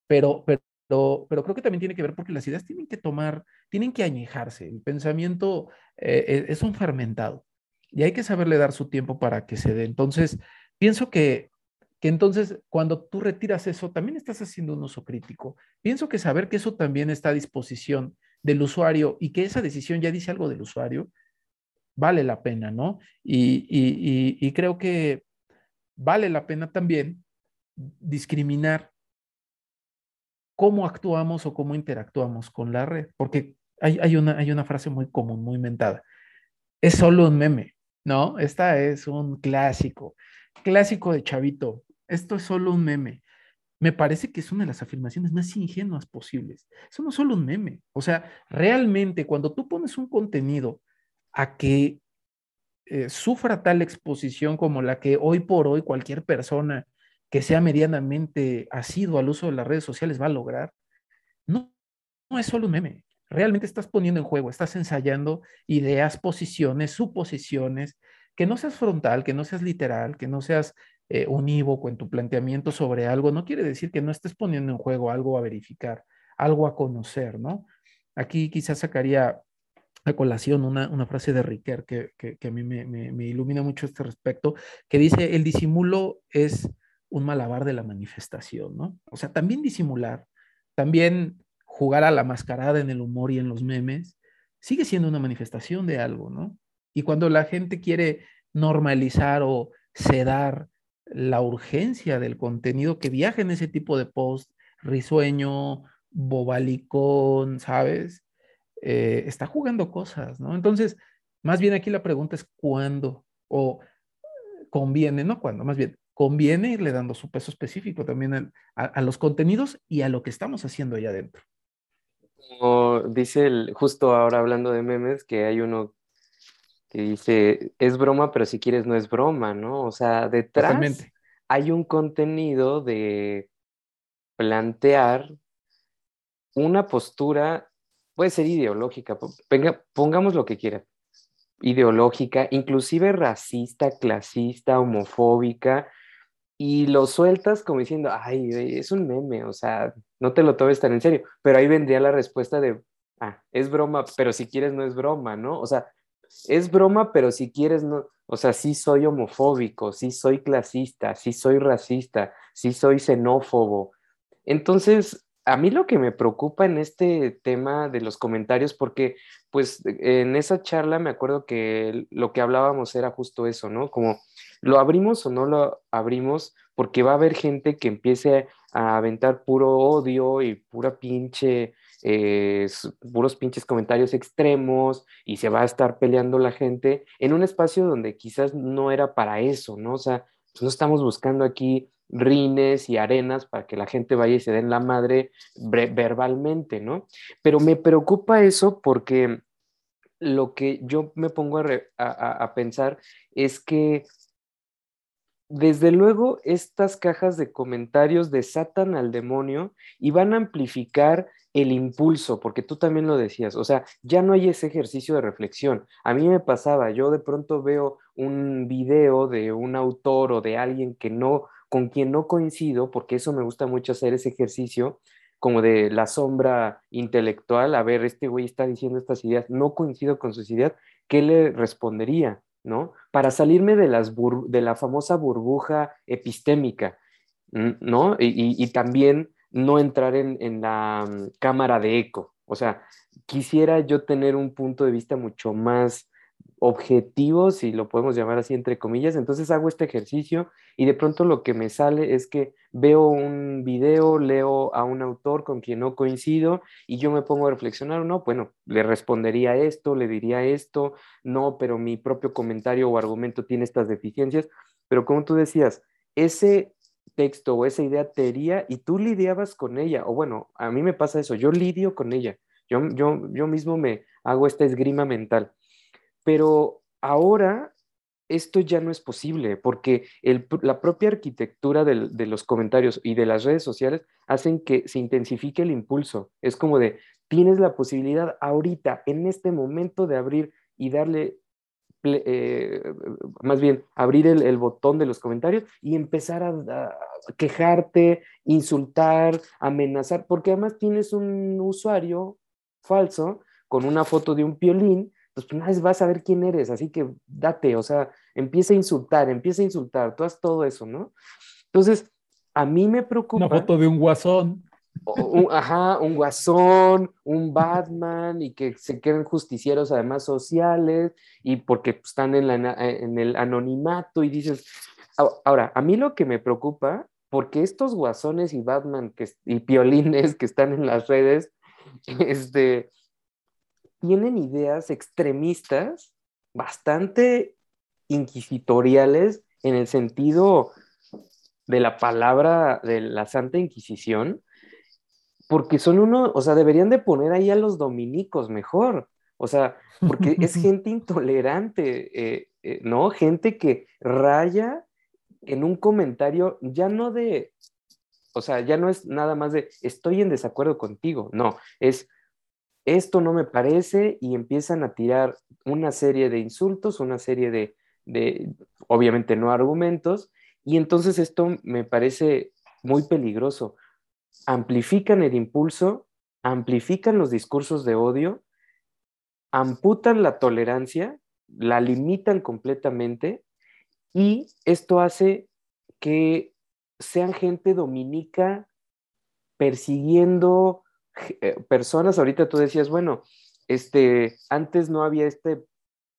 pero pero, creo que también tiene que ver porque las ideas tienen que tomar, tienen que añejarse. El pensamiento eh, e, es un fermentado y hay que saberle dar su tiempo para que se dé. Entonces, pienso que, que entonces cuando tú retiras eso, también estás haciendo un uso crítico. Pienso que saber que eso también está a disposición del usuario y que esa decisión ya dice algo del usuario, vale la pena, ¿no? Y, y creo que vale la pena también discriminar cómo actuamos o cómo interactuamos con la red, porque hay, una, frase muy común, muy inventada. Es solo un meme, ¿no? Esta es un clásico, clásico de chavito. Esto es solo un meme. Me parece que es una de las afirmaciones más ingenuas posibles. Eso no es solo un meme. O sea, realmente cuando tú pones un contenido a que eh, sufra tal exposición como la que hoy por hoy cualquier persona que sea medianamente asiduo al uso de las redes sociales va a lograr, no, no es solo un meme. Realmente estás poniendo en juego, estás ensayando ideas, posiciones, suposiciones, que no seas frontal, que no seas literal, que no seas eh, unívoco en tu planteamiento sobre algo, no quiere decir que no estés poniendo en juego algo a verificar, algo a conocer, ¿no? Aquí quizás sacaría a colación una, frase de Riquer que, a mí me, me, ilumina mucho este respecto, que dice, el disimulo es un malabar de la manifestación, ¿no? O sea, también disimular, también jugar a la mascarada en el humor y en los memes, sigue siendo una manifestación de algo, ¿no? Y cuando la gente quiere normalizar o sedar la urgencia del contenido que viaja en ese tipo de post, risueño, bobalicón, ¿sabes? Eh, está jugando cosas, ¿no? Entonces, más bien aquí la pregunta es cuándo o conviene, no cuándo, más bien, conviene irle dando su peso específico también a, los contenidos y a lo que estamos haciendo allá adentro. Como dice el, justo ahora hablando de memes, que hay uno que dice, es broma, pero si quieres no es broma, ¿no? O sea, detrás hay un contenido de plantear una postura, puede ser ideológica, venga, pongamos lo que quiera, ideológica, inclusive racista, clasista, homofóbica, y lo sueltas como diciendo, ay, es un meme, o sea, no te lo tomes tan en serio, pero ahí vendría la respuesta de, ah, es broma, pero si quieres no es broma, ¿no? O sea, es broma, pero si quieres no, o sea, sí soy homofóbico, sí soy clasista, sí soy racista, sí soy xenófobo. Entonces, a mí lo que me preocupa en este tema de los comentarios, porque pues en esa charla me acuerdo que lo que hablábamos era justo eso, ¿no? Como lo abrimos o no lo abrimos, porque va a haber gente que empiece a aventar puro odio y pura pinche, eh, puros pinches comentarios extremos y se va a estar peleando la gente en un espacio donde quizás no era para eso, ¿no? O sea, pues, no estamos buscando aquí rines y arenas para que la gente vaya y se den la madre verbalmente, ¿no? Pero me preocupa eso porque lo que yo me pongo a, pensar es que desde luego estas cajas de comentarios desatan al demonio y van a amplificar el impulso, porque tú también lo decías, o sea, ya no hay ese ejercicio de reflexión. A mí me pasaba, yo de pronto veo un video de un autor o de alguien que no con quien no coincido, porque eso me gusta mucho hacer ese ejercicio, como de la sombra intelectual, a ver, este güey está diciendo estas ideas, no coincido con sus ideas, ¿qué le respondería? ¿No? Para salirme de, las de la famosa burbuja epistémica, ¿no? Y, también no entrar en, en la mm, cámara de eco. O sea, quisiera yo tener un punto de vista mucho más objetivos, si lo podemos llamar así entre comillas, entonces hago este ejercicio y de pronto lo que me sale es que veo un video, leo a un autor con quien no coincido y yo me pongo a reflexionar, no, bueno, le respondería esto, le diría esto, no, pero mi propio comentario o argumento tiene estas deficiencias, pero como tú decías, ese texto o esa idea te hería y tú lidiabas con ella, o bueno, a mí me pasa eso, yo lidio con ella, yo, yo, yo mismo me hago esta esgrima mental pero ahora esto ya no es posible porque la propia arquitectura de los comentarios y de las redes sociales hacen que se intensifique el impulso. Es como de, tienes la posibilidad ahorita, en este momento, de abrir y darle, eh, más bien, abrir el, botón de los comentarios y empezar a, quejarte, insultar, amenazar, porque además tienes un usuario falso con una foto de un piolín pues una vez vas a ver quién eres, así que date, o sea, empieza a insultar, empieza a insultar, tú haz todo eso, ¿no? Entonces, a mí me preocupa. Una foto de un guasón. ajá, un guasón, un Batman y que se queden justicieros además sociales y porque pues, están en, en el anonimato y dices, ahora, a mí lo que me preocupa, porque estos guasones y Batman que, y piolines que están en las redes, este, tienen ideas extremistas bastante inquisitoriales en el sentido de la palabra de la Santa Inquisición, porque son uno, o sea, deberían de poner ahí a los dominicos mejor, o sea, porque es gente intolerante, eh, eh, ¿no? Gente que raya en un comentario ya no de, o sea, ya no es nada más de estoy en desacuerdo contigo, no, es esto no me parece y empiezan a tirar una serie de insultos, una serie de, obviamente no argumentos, y entonces esto me parece muy peligroso. Amplifican el impulso, amplifican los discursos de odio, amputan la tolerancia, la limitan completamente y esto hace que sean gente dominica persiguiendo personas, ahorita tú decías, bueno, este, antes no había esta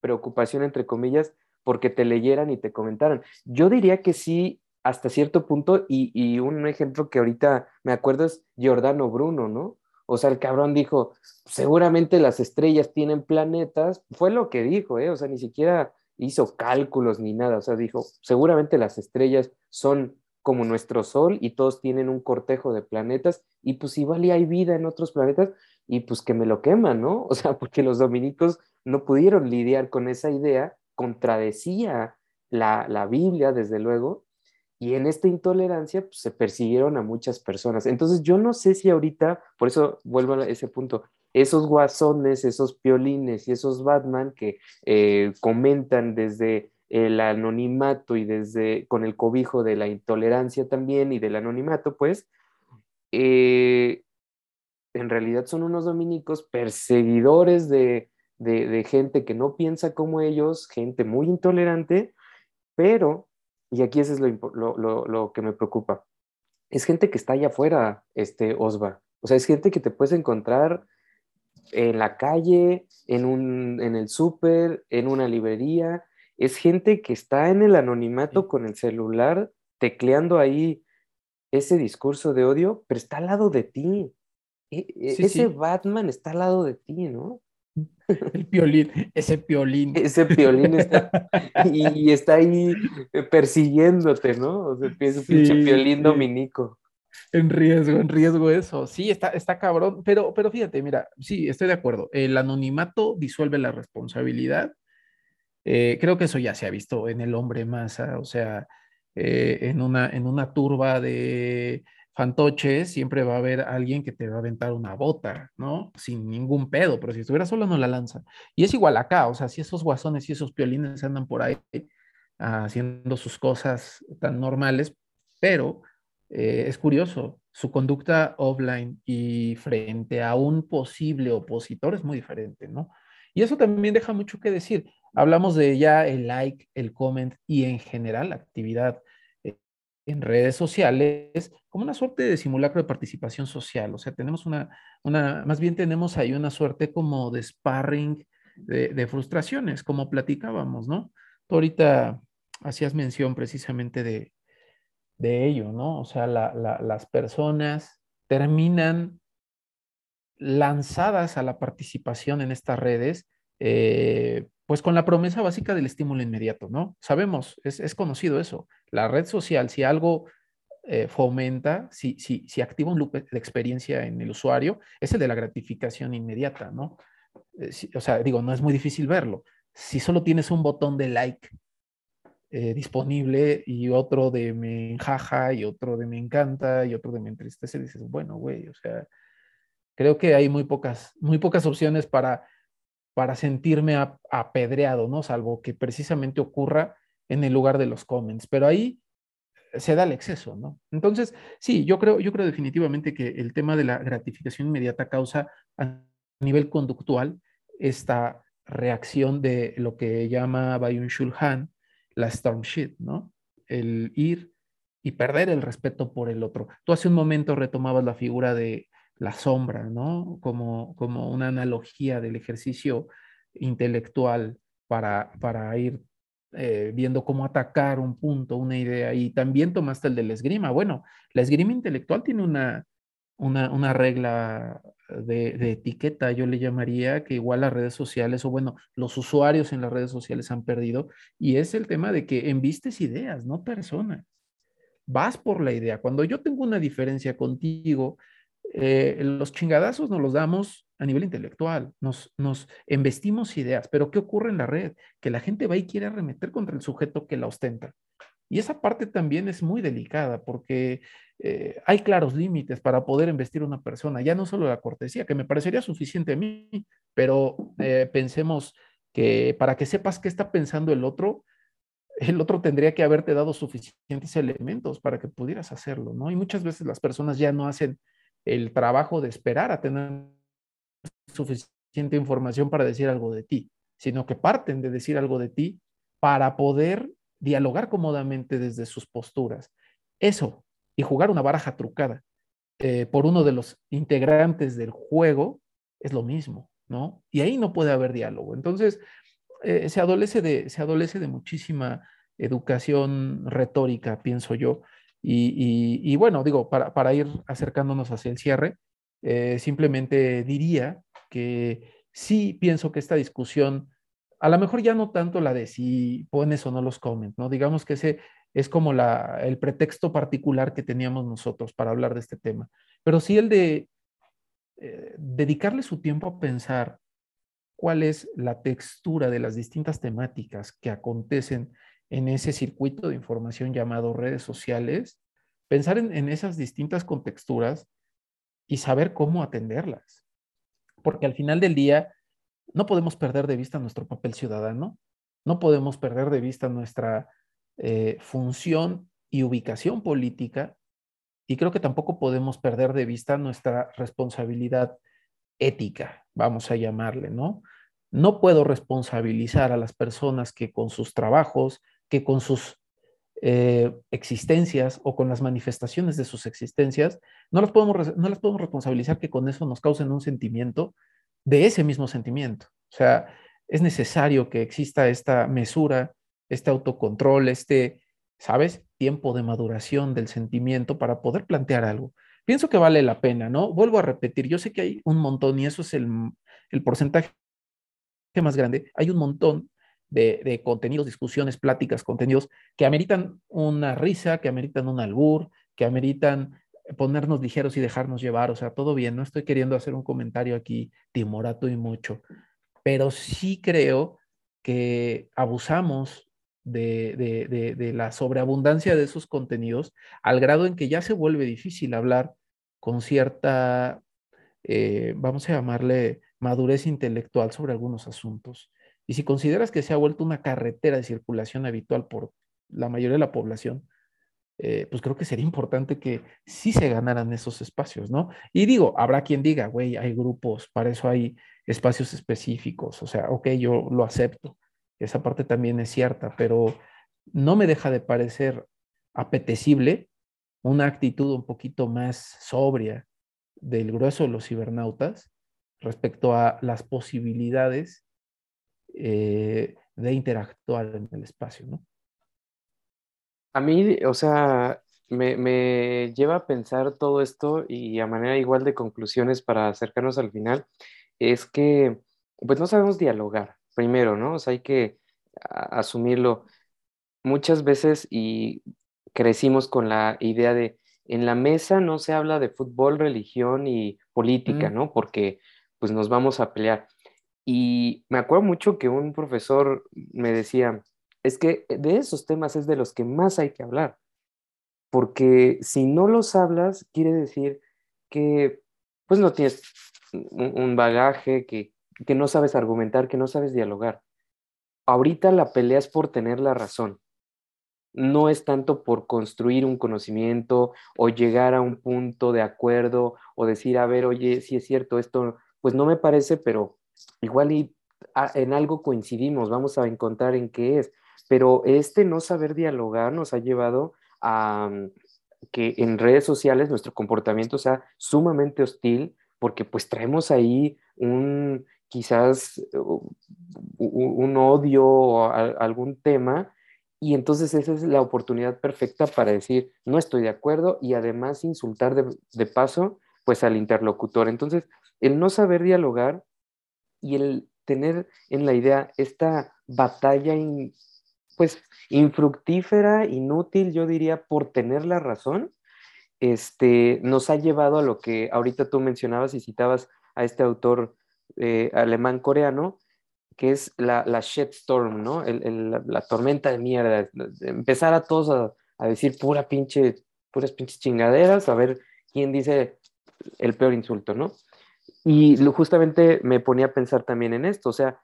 preocupación, entre comillas, porque te leyeran y te comentaran. Yo diría que sí, hasta cierto punto, y, y un ejemplo que ahorita me acuerdo es Giordano Bruno, ¿no? O sea, el cabrón dijo, seguramente las estrellas tienen planetas, fue lo que dijo, ¿eh? O sea, ni siquiera hizo cálculos ni nada, o sea, dijo, seguramente las estrellas son como nuestro Sol y todos tienen un cortejo de planetas y pues igual y hay vida en otros planetas y pues que me lo queman, ¿no? O sea, porque los dominicos no pudieron lidiar con esa idea, contradecía la, la Biblia, desde luego, y en esta intolerancia pues, se persiguieron a muchas personas. Entonces yo no sé si ahorita, por eso vuelvo a ese punto, esos guasones, esos piolines y esos Batman que eh, comentan desde el anonimato y desde con el cobijo de la intolerancia también y del anonimato, pues, eh, en realidad son unos dominicos perseguidores de, de gente que no piensa como ellos, gente muy intolerante, pero y aquí eso es lo, que me preocupa. Es gente que está allá afuera, este Osva. O sea, es gente que te puedes encontrar en la calle, en, un, en el súper, en una librería. Es gente que está en el anonimato con el celular, tecleando ahí ese discurso de odio, pero está al lado de ti. E, e, ese Batman está al lado de ti, ¿no? El piolín, ese piolín. Ese piolín está, y, está ahí persiguiéndote, ¿no? O sea, es un pinche piolín dominico. En riesgo, en riesgo eso. Sí, está, está cabrón, pero, pero fíjate, mira, sí, estoy de acuerdo. El anonimato disuelve la responsabilidad. Eh, creo que eso ya se ha visto en el hombre masa, o sea, eh, en, una, en una turba de fantoches, siempre va a haber alguien que te va a aventar una bota, ¿no? Sin ningún pedo, pero si estuviera solo no la lanza. Y es igual acá, o sea, si esos guasones y esos piolines andan por ahí haciendo sus cosas tan normales, pero eh, es curioso, su conducta offline y frente a un posible opositor es muy diferente, ¿no? Y eso también deja mucho que decir. Hablamos de ya el like, el comment y en general la actividad en redes sociales como una suerte de simulacro de participación social. O sea, tenemos una, una más bien tenemos ahí una suerte como de sparring de, frustraciones, como platicábamos, ¿no? Tú ahorita hacías mención precisamente de, de ello, ¿no? O sea, las personas terminan lanzadas a la participación en estas redes eh, pues con la promesa básica del estímulo inmediato, ¿no? Sabemos, es, conocido eso. La red social, si algo eh, fomenta, si, si, si activa un loop de experiencia en el usuario, es el de la gratificación inmediata, ¿no? Eh, o sea, digo, no es muy difícil verlo. Si solo tienes un botón de like disponible y otro de me enjaja y otro de me encanta y otro de me entristece, dices, bueno, güey, o sea, creo que hay muy pocas, muy pocas opciones para para sentirme apedreado, ¿no? Salvo que precisamente ocurra en el lugar de los comments, pero ahí se da el exceso, ¿no? Entonces, sí, yo creo, yo creo definitivamente que el tema de la gratificación inmediata causa a nivel conductual esta reacción de lo que llama Bayun Shulhan la storm shit, ¿no? El ir y perder el respeto por el otro. Tú hace un momento retomabas la figura de la sombra, ¿no? Como, como una analogía del ejercicio intelectual para, para ir eh, viendo cómo atacar un punto, una idea. Y también tomaste el de la esgrima. Bueno, la esgrima intelectual tiene una, una, regla de, de, etiqueta, yo le llamaría, que igual las redes sociales, o bueno, los usuarios en las redes sociales han perdido, y es el tema de que envistes ideas, no personas. Vas por la idea. Cuando yo tengo una diferencia contigo, eh, los chingadazos nos los damos a nivel intelectual, nos, nos embestimos ideas, pero ¿qué ocurre en la red? Que la gente va y quiere arremeter contra el sujeto que la ostenta. Y esa parte también es muy delicada porque eh, hay claros límites para poder investir a una persona, ya no solo la cortesía, que me parecería suficiente a mí, pero eh, pensemos que para que sepas qué está pensando el otro, el otro tendría que haberte dado suficientes elementos para que pudieras hacerlo, ¿no? Y muchas veces las personas ya no hacen el trabajo de esperar a tener suficiente información para decir algo de ti, sino que parten de decir algo de ti para poder dialogar cómodamente desde sus posturas. Eso, y jugar una baraja trucada eh, por uno de los integrantes del juego, es lo mismo, ¿no? Y ahí no puede haber diálogo. Entonces, eh, se, adolece de, se adolece de muchísima educación retórica, pienso yo, y, bueno, digo, para, ir acercándonos hacia el cierre, eh, simplemente diría que sí pienso que esta discusión, a lo mejor ya no tanto la de si pones o no los comments, ¿no? Digamos que ese es como la, el pretexto particular que teníamos nosotros para hablar de este tema, pero sí el de eh, dedicarle su tiempo a pensar cuál es la textura de las distintas temáticas que acontecen en ese circuito de información llamado redes sociales, pensar en, esas distintas contexturas y saber cómo atenderlas. Porque al final del día no podemos perder de vista nuestro papel ciudadano, no podemos perder de vista nuestra eh, función y ubicación política y creo que tampoco podemos perder de vista nuestra responsabilidad ética, vamos a llamarle, ¿no? No puedo responsabilizar a las personas que con sus trabajos, que con sus eh, existencias o con las manifestaciones de sus existencias, no las, podemos, no las podemos responsabilizar que con eso nos causen un sentimiento de ese mismo sentimiento. O sea, es necesario que exista esta mesura, este autocontrol, este, ¿sabes? Tiempo de maduración del sentimiento para poder plantear algo. Pienso que vale la pena, ¿no? Vuelvo a repetir, yo sé que hay un montón y eso es el, el porcentaje más grande. Hay un montón de, contenidos, discusiones, pláticas, contenidos que ameritan una risa, que ameritan un albur, que ameritan ponernos ligeros y dejarnos llevar, o sea, todo bien, no estoy queriendo hacer un comentario aquí timorato y mucho, pero sí creo que abusamos de, de, la sobreabundancia de esos contenidos al grado en que ya se vuelve difícil hablar con cierta, eh, vamos a llamarle, madurez intelectual sobre algunos asuntos. Y si consideras que se ha vuelto una carretera de circulación habitual por la mayoría de la población, eh, pues creo que sería importante que sí se ganaran esos espacios, ¿no? Y digo, habrá quien diga, güey, hay grupos, para eso hay espacios específicos, o sea, ok, yo lo acepto, esa parte también es cierta, pero no me deja de parecer apetecible una actitud un poquito más sobria del grueso de los cibernautas respecto a las posibilidades eh, de interactuar en el espacio, ¿no? A mí, o sea, me, lleva a pensar todo esto y a manera igual de conclusiones para acercarnos al final, es que pues no sabemos dialogar, primero, ¿no? O sea, hay que asumirlo muchas veces y crecimos con la idea de en la mesa no se habla de fútbol, religión y política, ¿no? Porque pues nos vamos a pelear. Y me acuerdo mucho que un profesor me decía, es que de esos temas es de los que más hay que hablar, porque si no los hablas, quiere decir que pues no tienes un bagaje, que, que no sabes argumentar, que no sabes dialogar. Ahorita la pelea es por tener la razón. No es tanto por construir un conocimiento o llegar a un punto de acuerdo o decir, a ver, oye, si es cierto, esto pues no me parece, pero igual y ah, en algo coincidimos, vamos a encontrar en qué es. Pero este no saber dialogar nos ha llevado a mm, que en redes sociales nuestro comportamiento sea sumamente hostil porque pues traemos ahí un quizás un, odio o algún tema y entonces esa es la oportunidad perfecta para decir no estoy de acuerdo y además insultar de, de paso pues al interlocutor. Entonces el no saber dialogar y el tener en la idea esta batalla pues infructífera, inútil, yo diría, por tener la razón, este, nos ha llevado a lo que ahorita tú mencionabas y citabas a este autor eh, alemán-coreano, que es la, la shitstorm, ¿no? la, tormenta de mierda. Empezar a todos a, a, decir pura pinche, puras pinches chingaderas, a ver quién dice el peor insulto, ¿no? Y justamente me ponía a pensar también en esto, o sea,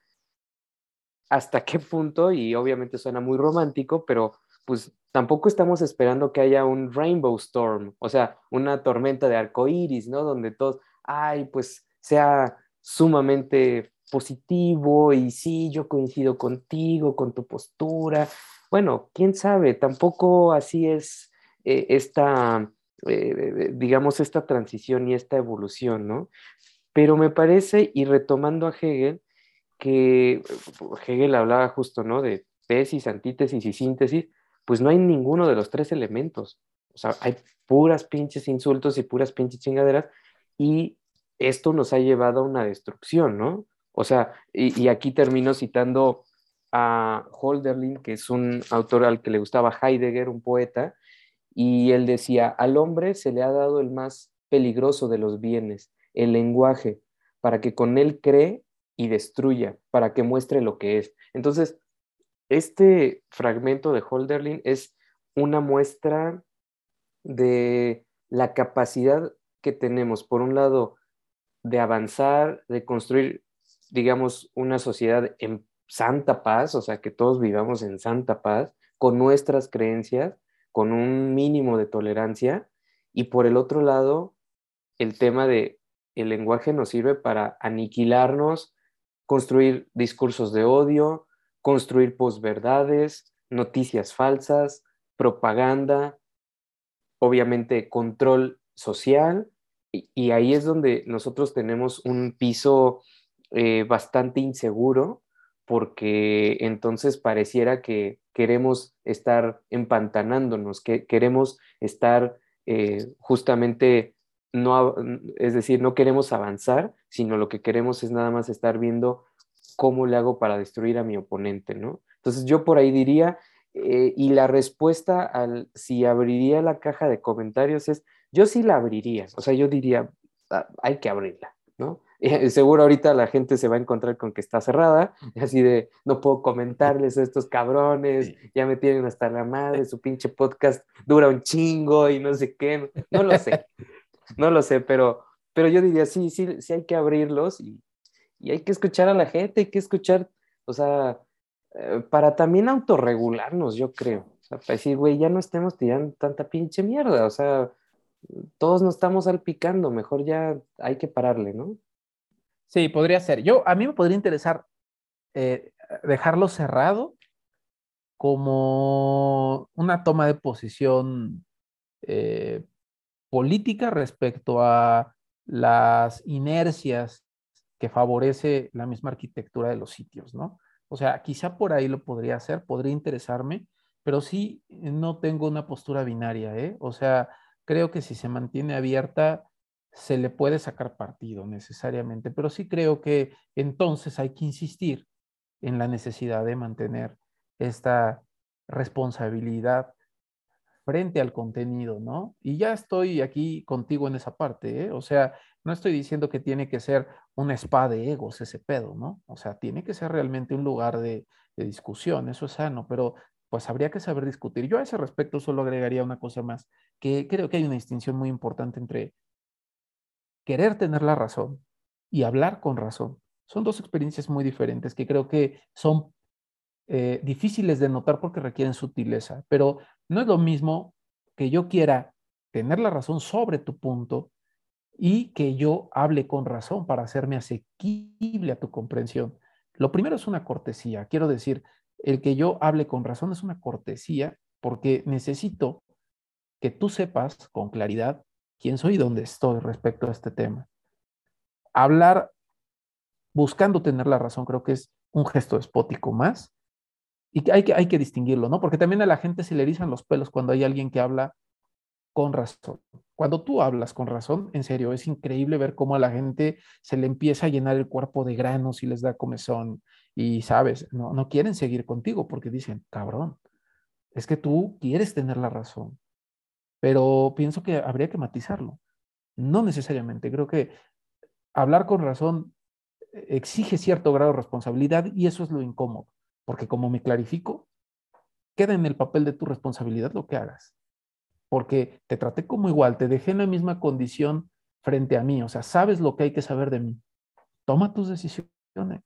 hasta qué punto, y obviamente suena muy romántico, pero pues tampoco estamos esperando que haya un rainbow storm, o sea, una tormenta de arco iris, ¿no? Donde todos, ay, pues sea sumamente positivo y sí, yo coincido contigo, con tu postura. Bueno, quién sabe, tampoco así es eh, esta, eh, digamos, esta transición y esta evolución, ¿no? Pero me parece, y retomando a Hegel, que Hegel hablaba justo, ¿no? De tesis, antítesis y síntesis, pues no hay ninguno de los tres elementos. O sea, hay puras pinches insultos y puras pinches chingaderas, y esto nos ha llevado a una destrucción, ¿no? O sea, y, y aquí termino citando a Holderlin, que es un autor al que le gustaba Heidegger, un poeta, y él decía, al hombre se le ha dado el más peligroso de los bienes, el lenguaje, para que con él cree y destruya, para que muestre lo que es. Entonces, este fragmento de Holderlin es una muestra de la capacidad que tenemos, por un lado, de avanzar, de construir, digamos, una sociedad en santa paz, o sea, que todos vivamos en santa paz, con nuestras creencias, con un mínimo de tolerancia, y por el otro lado, el tema de el lenguaje nos sirve para aniquilarnos, construir discursos de odio, construir posverdades, noticias falsas, propaganda, obviamente control social, y, ahí es donde nosotros tenemos un piso eh, bastante inseguro, porque entonces pareciera que queremos estar empantanándonos, que queremos estar eh, justamente no, es decir, no queremos avanzar, sino lo que queremos es nada más estar viendo cómo le hago para destruir a mi oponente, ¿no? Entonces yo por ahí diría, eh, y la respuesta al si abriría la caja de comentarios es, yo sí la abriría, o sea, yo diría, ah, hay que abrirla, ¿no? seguro ahorita la gente se va a encontrar con que está cerrada, así de, no puedo comentarles a estos cabrones, ya me tienen hasta la madre, su pinche podcast dura un chingo y no sé qué, no, lo sé, no lo sé, pero, pero yo diría, sí, sí, sí hay que abrirlos y, y hay que escuchar a la gente, hay que escuchar, o sea, eh, para también autorregularnos, yo creo, para decir, güey, ya no estemos tirando tanta pinche mierda, o sea, todos nos estamos salpicando, mejor ya hay que pararle, ¿no? Sí, podría ser. Yo, a mí me podría interesar eh, dejarlo cerrado como una toma de posición eh, política respecto a las inercias que favorece la misma arquitectura de los sitios, ¿no? O sea, quizá por ahí lo podría hacer, podría interesarme, pero sí no tengo una postura binaria, ¿eh? O sea, creo que si se mantiene abierta, se le puede sacar partido necesariamente, pero sí creo que entonces hay que insistir en la necesidad de mantener esta responsabilidad frente al contenido, ¿no? Y ya estoy aquí contigo en esa parte, ¿eh? O sea, no estoy diciendo que tiene que ser un spa de egos ese pedo, ¿no? O sea, tiene que ser realmente un lugar de, de discusión, eso es sano, pero pues habría que saber discutir. Yo a ese respecto solo agregaría una cosa más, que creo que hay una distinción muy importante entre querer tener la razón y hablar con razón. Son dos experiencias muy diferentes que creo que son eh, difíciles de notar porque requieren sutileza, pero no es lo mismo que yo quiera tener la razón sobre tu punto y que yo hable con razón para hacerme asequible a tu comprensión. Lo primero es una cortesía. Quiero decir, el que yo hable con razón es una cortesía porque necesito que tú sepas con claridad quién soy y dónde estoy respecto a este tema. Hablar buscando tener la razón creo que es un gesto despótico más y hay que, hay que distinguirlo, ¿no? Porque también a la gente se le erizan los pelos cuando hay alguien que habla con razón. Cuando tú hablas con razón, en serio, es increíble ver cómo a la gente se le empieza a llenar el cuerpo de granos y les da comezón y, sabes, no, no quieren seguir contigo porque dicen, cabrón, es que tú quieres tener la razón pero pienso que habría que matizarlo. No necesariamente, creo que hablar con razón exige cierto grado de responsabilidad y eso es lo incómodo, porque como me clarifico, queda en el papel de tu responsabilidad lo que hagas, porque te traté como igual, te dejé en la misma condición frente a mí, o sea, sabes lo que hay que saber de mí. Toma tus decisiones,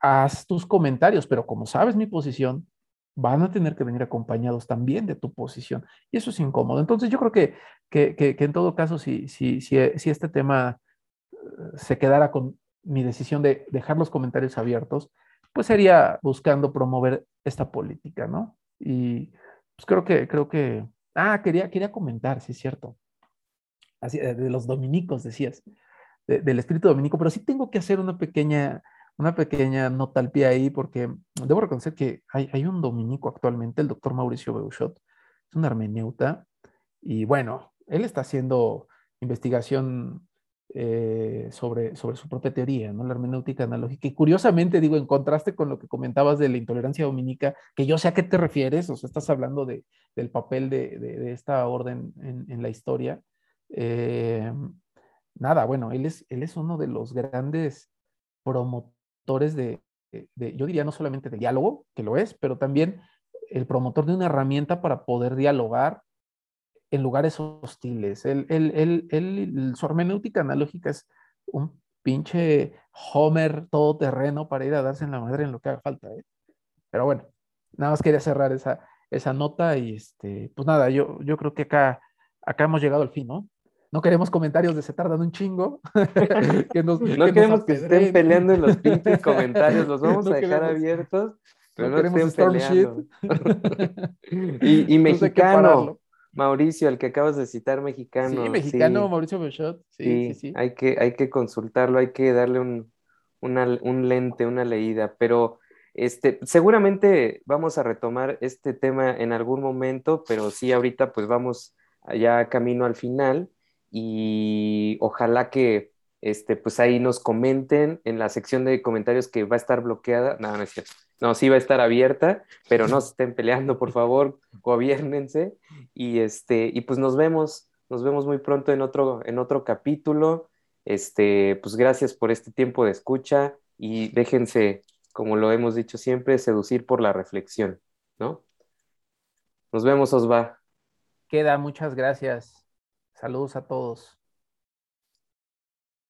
haz tus comentarios, pero como sabes mi posición, van a tener que venir acompañados también de tu posición. Y eso es incómodo. Entonces yo creo que, que, en todo caso, si, si, si, si este tema eh, se quedara con mi decisión de dejar los comentarios abiertos, pues sería buscando promover esta política, ¿no? Y pues creo que, creo que, ah, quería, quería comentar, sí es cierto, Así, de los dominicos, decías, del espíritu dominico, pero sí tengo que hacer una pequeña una pequeña nota al pie ahí, porque debo reconocer que hay, un dominico actualmente, el doctor Mauricio Beuchot, es un hermeneuta, y bueno, él está haciendo investigación eh, sobre, sobre su propia teoría. La hermenéutica analógica. Y curiosamente, digo, en contraste con lo que comentabas de la intolerancia dominica, que yo sé a qué te refieres, o sea, estás hablando de, del papel de, de, esta orden en, en la historia. Eh, nada, bueno, él es, él es uno de los grandes promotores de, yo diría no solamente de diálogo, que lo es, pero también el promotor de una herramienta para poder dialogar en lugares hostiles. El, el, el, su hermenéutica analógica es un pinche Homer todoterreno para ir a darse en la madre en lo que haga falta. ¿eh? Pero bueno, nada más quería cerrar esa, esa nota y este, pues nada, yo, yo creo que acá, acá hemos llegado al fin, ¿no? No queremos comentarios de se tardan un chingo. no queremos que estén peleando en los pinches comentarios, los vamos a dejar abiertos. Pero no, queremos estén peleando. y, y mexicano, Mauricio, el que acabas de citar, mexicano. Sí, mexicano, Mauricio Bechot. Sí, sí, sí, Hay, que, hay que consultarlo, hay que darle un, un lente, una leída, pero este, seguramente vamos a retomar este tema en algún momento, pero sí, ahorita pues vamos ya camino al final y ojalá que este, pues ahí nos comenten en la sección de comentarios que va a estar bloqueada. No, no es cierto. No, sí va a estar abierta, pero no se estén peleando, por favor, gobiernense. Y, este, y pues nos vemos, nos vemos muy pronto en otro, en otro capítulo. Este, pues gracias por este tiempo de escucha y déjense, como lo hemos dicho siempre, seducir por la reflexión, ¿no? Nos vemos, Osva. Queda, muchas gracias. Saludos a todos.